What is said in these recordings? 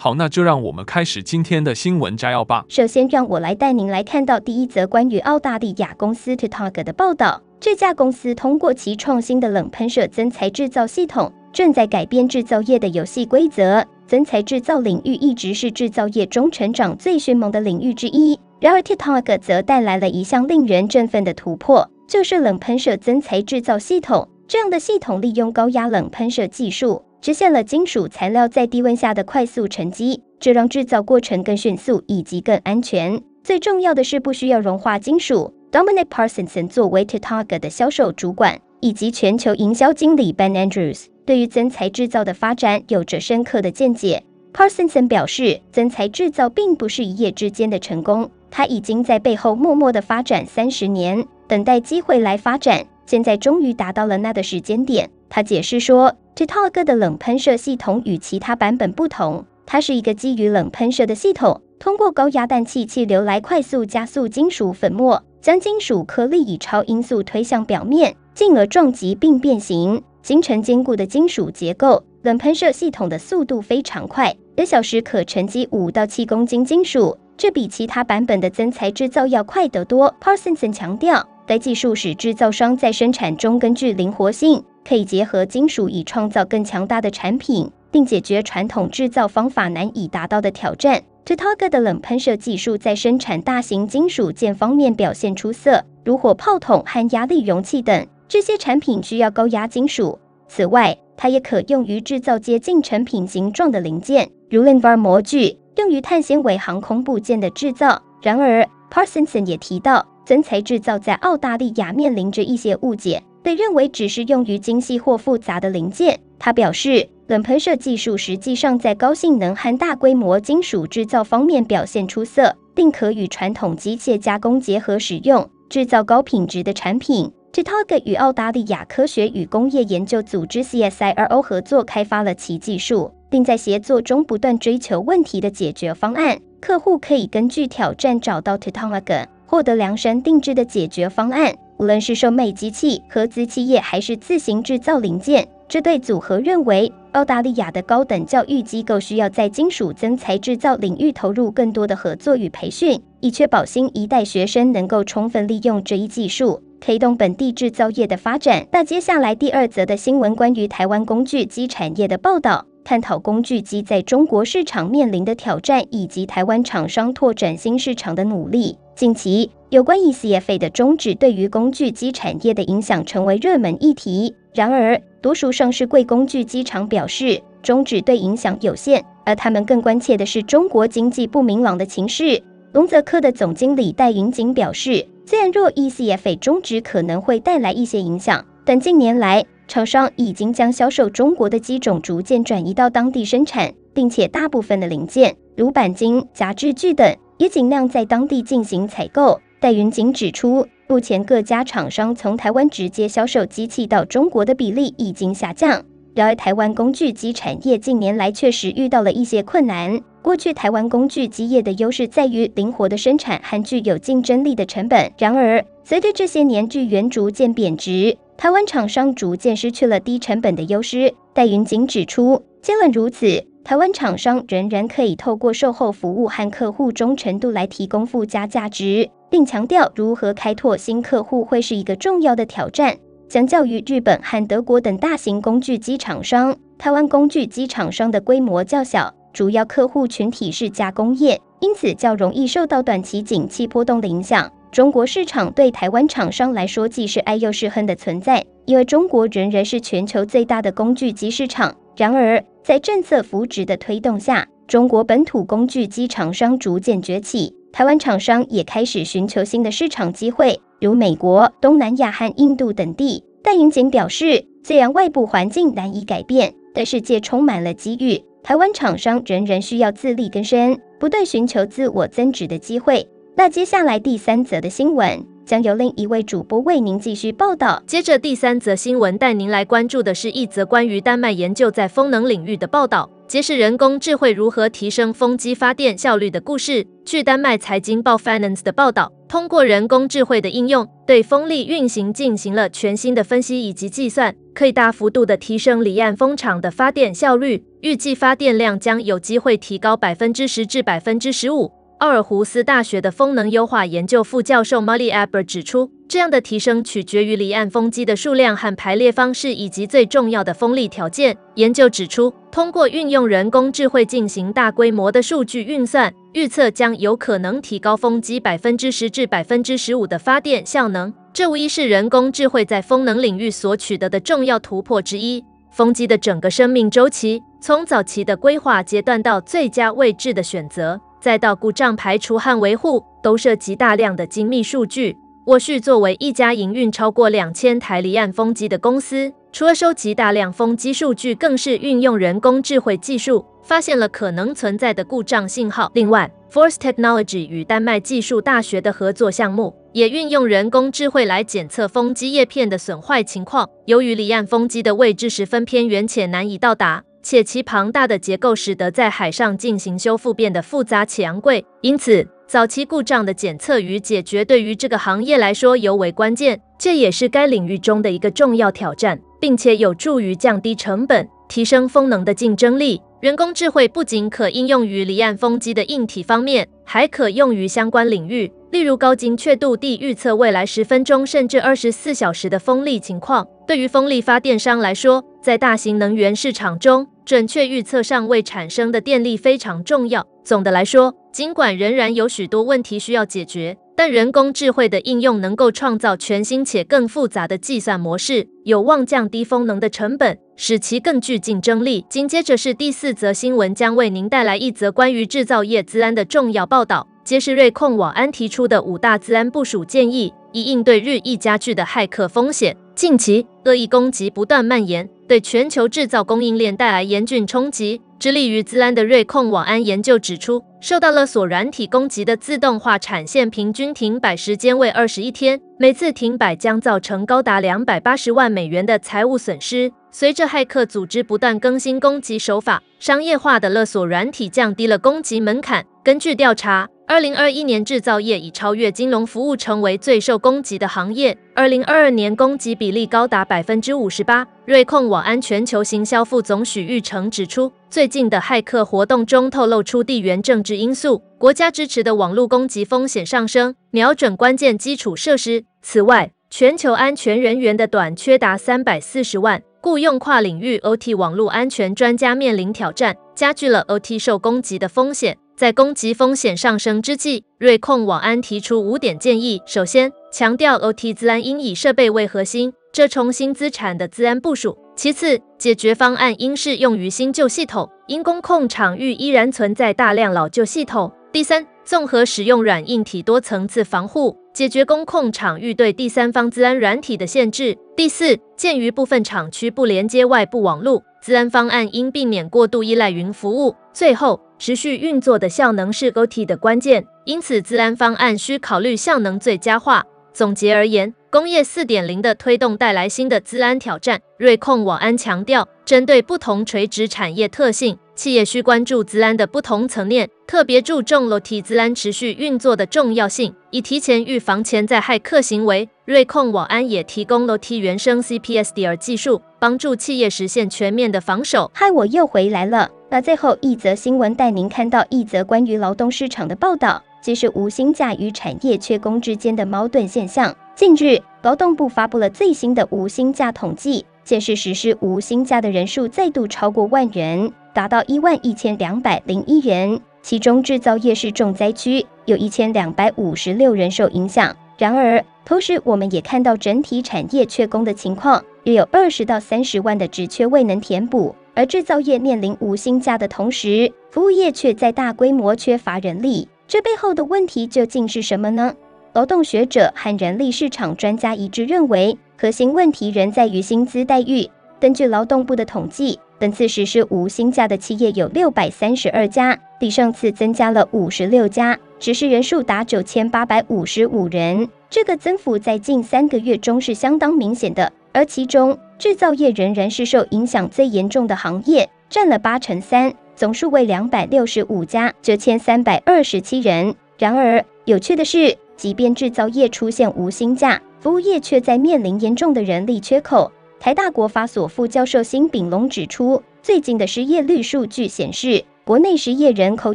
好，那就让我们开始今天的新闻摘要吧。首先，让我来带您来看到第一则关于澳大利亚公司 Tutaga 的报道。这家公司通过其创新的冷喷射增材制造系统，正在改变制造业的游戏规则。增材制造领域一直是制造业中成长最迅猛的领域之一。然而，Tutaga 则带来了一项令人振奋的突破，就是冷喷射增材制造系统。这样的系统利用高压冷喷射技术。实现了金属材料在低温下的快速沉积，这让制造过程更迅速以及更安全。最重要的是，不需要融化金属。Dominic Parsonson 作为 Tutaga 的销售主管以及全球营销经理 Ben Andrews，对于增材制造的发展有着深刻的见解。Parsonson 表示，增材制造并不是一夜之间的成功，他已经在背后默默的发展三十年，等待机会来发展，现在终于达到了那的时间点。他解释说。Tutaga 的冷喷射系统与其他版本不同，它是一个基于冷喷射的系统，通过高压氮气气流来快速加速金属粉末，将金属颗粒以超音速推向表面，进而撞击并变形，形成坚固的金属结构。冷喷射系统的速度非常快，一小时可沉积五到七公斤金属，这比其他版本的增材制造要快得多。Parsonson 强调，该技术使制造商在生产中更具灵活性。可以结合金属以创造更强大的产品，并解决传统制造方法难以达到的挑战。Tutaga 的冷喷射技术在生产大型金属件方面表现出色，如火炮筒和压力容器等。这些产品需要高压金属。此外，它也可用于制造接近成品形状的零件，如 LINVAR 模具，用于碳纤维航空部件的制造。然而，Parsonson 也提到，增材制造在澳大利亚面临着一些误解。被认为只是用于精细或复杂的零件。他表示，冷喷射技术实际上在高性能和大规模金属制造方面表现出色，并可与传统机械加工结合使用，制造高品质的产品。Tutaga 与澳大利亚科学与工业研究组织 CSIRO 合作开发了其技术，并在协作中不断追求问题的解决方案。客户可以根据挑战找到 Tutaga，获得量身定制的解决方案。无论是售卖机器、合资企业还是自行制造零件，这对组合认为，澳大利亚的高等教育机构需要在金属增材制造领域投入更多的合作与培训，以确保新一代学生能够充分利用这一技术，推动本地制造业的发展。那接下来第二则的新闻，关于台湾工具机产业的报道，探讨工具机在中国市场面临的挑战，以及台湾厂商拓展新市场的努力。近期，有关 ECFA 的终止对于工具机产业的影响成为热门议题。然而，多数上市柜工具机厂表示，终止对影响有限，而他们更关切的是中国经济不明朗的情势。龙泽科的总经理戴云锦表示，虽然若 ECFA 终止可能会带来一些影响，但近年来厂商已经将销售中国的机种逐渐转移到当地生产，并且大部分的零件，如钣金、夹治具等。也尽量在当地进行采购。戴云景指出，目前各家厂商从台湾直接销售机器到中国的比例已经下降。然而，台湾工具机产业近年来确实遇到了一些困难。过去，台湾工具机业的优势在于灵活的生产和具有竞争力的成本。然而，随着这些年巨元逐渐贬值，台湾厂商逐渐失去了低成本的优势。戴云景指出，尽管如此。台湾厂商仍然可以透过售后服务和客户忠诚度来提供附加价值，并强调如何开拓新客户会是一个重要的挑战。相较于日本和德国等大型工具机厂商，台湾工具机厂商的规模较小，主要客户群体是加工业，因此较容易受到短期景气波动的影响。中国市场对台湾厂商来说既是爱又是恨的存在，因为中国仍然是全球最大的工具机市场。然而，在政策扶植的推动下，中国本土工具机厂商逐渐崛起，台湾厂商也开始寻求新的市场机会，如美国、东南亚和印度等地。戴云景表示，虽然外部环境难以改变，但世界充满了机遇。台湾厂商仍然需要自力更生，不断寻求自我增值的机会。那接下来第三则的新闻将由另一位主播为您继续报道。接着第三则新闻带您来关注的是一则关于丹麦研究在风能领域的报道，揭示人工智慧如何提升风机发电效率的故事。据丹麦财经报 Finance 的报道，通过人工智慧的应用，对风力运行进行了全新的分析以及计算，可以大幅度的提升离岸风场的发电效率，预计发电量将有机会提高百分之十至百分之十五。奥尔胡斯大学的风能优化研究副教授 Molly Aber 指出，这样的提升取决于离岸风机的数量和排列方式，以及最重要的风力条件。研究指出，通过运用人工智慧进行大规模的数据运算，预测将有可能提高风机百分之十至百分之十五的发电效能。这无疑是人工智慧在风能领域所取得的重要突破之一。风机的整个生命周期，从早期的规划阶段到最佳位置的选择。再到故障排除和维护，都涉及大量的精密数据。沃旭作为一家营运超过两千台离岸风机的公司，除了收集大量风机数据，更是运用人工智慧技术，发现了可能存在的故障信号。另外，Force Technology 与丹麦技术大学的合作项目，也运用人工智慧来检测风机叶片的损坏情况。由于离岸风机的位置十分偏远且难以到达。且其庞大的结构使得在海上进行修复变得复杂且昂贵，因此早期故障的检测与解决对于这个行业来说尤为关键。这也是该领域中的一个重要挑战，并且有助于降低成本，提升风能的竞争力。人工智慧不仅可应用于离岸风机的硬体方面，还可用于相关领域，例如高精确度地预测未来十分钟甚至二十四小时的风力情况。对于风力发电商来说，在大型能源市场中，准确预测尚未产生的电力非常重要。总的来说，尽管仍然有许多问题需要解决，但人工智慧的应用能够创造全新且更复杂的计算模式，有望降低风能的成本，使其更具竞争力。紧接着是第四则新闻，将为您带来一则关于制造业资安的重要报道，揭示瑞控网安提出的五大资安部署建议，以应对日益加剧的骇客风险。近期，恶意攻击不断蔓延，对全球制造供应链带来严峻冲击。致力于资安的瑞控网安研究指出，受到勒索软体攻击的自动化产线平均停摆时间为二十一天，每次停摆将造成高达两百八十万美元的财务损失。随着骇客组织不断更新攻击手法，商业化的勒索软体降低了攻击门槛。根据调查，二零二一年制造业已超越金融服务，成为最受攻击的行业。二零二二年攻击比例高达百分之五十八。瑞控网安全球行销副总许玉成指出，最近的骇客活动中透露出地缘政治因素、国家支持的网络攻击风险上升，瞄准关键基础设施。此外，全球安全人员的短缺达三百四十万，雇佣跨领域 OT 网络安全专家面临挑战，加剧了 OT 受攻击的风险。在攻击风险上升之际，瑞控网安提出五点建议：首先，强调 OT 资安应以设备为核心，这重新资产的资安部署；其次，解决方案应适用于新旧系统，因公控场域依然存在大量老旧系统；第三，综合使用软硬体多层次防护，解决公控场域对第三方资安软体的限制；第四，鉴于部分厂区不连接外部网络，资安方案应避免过度依赖云服务；最后，持续运作的效能是 OT 的关键，因此资安方案需考虑效能最佳化。总结而言，工业四点零的推动带来新的资安挑战。瑞控网安强调，针对不同垂直产业特性，企业需关注资安的不同层面，特别注重 OT 资安持续运作的重要性，以提前预防潜在骇客行为。瑞控网安也提供 OT 原生 CPSDR 技术，帮助企业实现全面的防守。嗨，我又回来了。那最后一则新闻带您看到一则关于劳动市场的报道，揭示无薪假与产业缺工之间的矛盾现象。近日，劳动部发布了最新的无薪假统计，显示实施无薪假的人数再度超过万人，达到一万一千两百零一人。其中，制造业是重灾区，有一千两百五十六人受影响。然而，同时我们也看到整体产业缺工的情况，约有二十到三十万的职缺未能填补。而制造业面临无薪假的同时，服务业却在大规模缺乏人力，这背后的问题究竟是什么呢？劳动学者和人力市场专家一致认为，核心问题仍在于薪资待遇。根据劳动部的统计，本次实施无薪假的企业有六百三十二家，比上次增加了五十六家，实施人数达九千八百五十五人。这个增幅在近三个月中是相当明显的，而其中制造业仍然是受影响最严重的行业，占了八成三，总数为两百六十五家，九千三百二十七人。然而，有趣的是，即便制造业出现无薪假，服务业却在面临严重的人力缺口。台大国发所副教授辛炳龙指出，最近的失业率数据显示，国内失业人口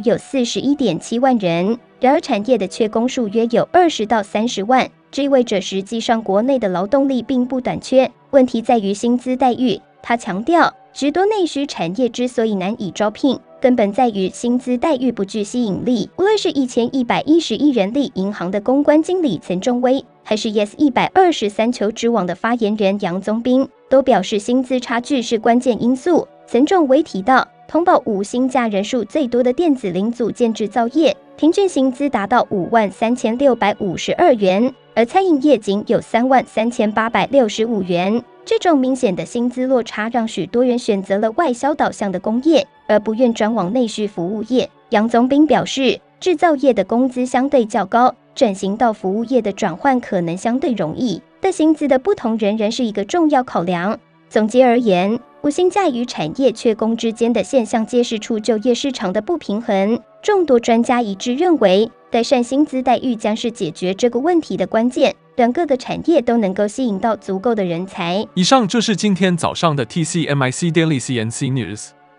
有四十一点七万人，然而产业的缺工数约有二十到三十万，这意味着实际上国内的劳动力并不短缺，问题在于薪资待遇。他强调，许多内需产业之所以难以招聘，根本在于薪资待遇不具吸引力。无论是一千一百一十亿人力银行的公关经理陈仲威，还是 Yes 一百二十三求职网的发言人杨宗斌，都表示薪资差距是关键因素。陈仲威提到，通报五薪假人数最多的电子零组件制造业，平均薪资达到五万三千六百五十二元，而餐饮业仅有三万三千八百六十五元。这种明显的薪资落差，让许多人选择了外销导向的工业，而不愿转往内需服务业。杨宗斌表示，制造业的工资相对较高，转型到服务业的转换可能相对容易，但薪资的不同仍然是一个重要考量。总结而言，无薪假与产业缺工之间的现象，揭示出就业市场的不平衡。众多专家一致认为，改善薪资待遇将是解决这个问题的关键。让各个产业都能够吸引到足够的人才。以上就是今天早上的 TCMIC Daily CNC News。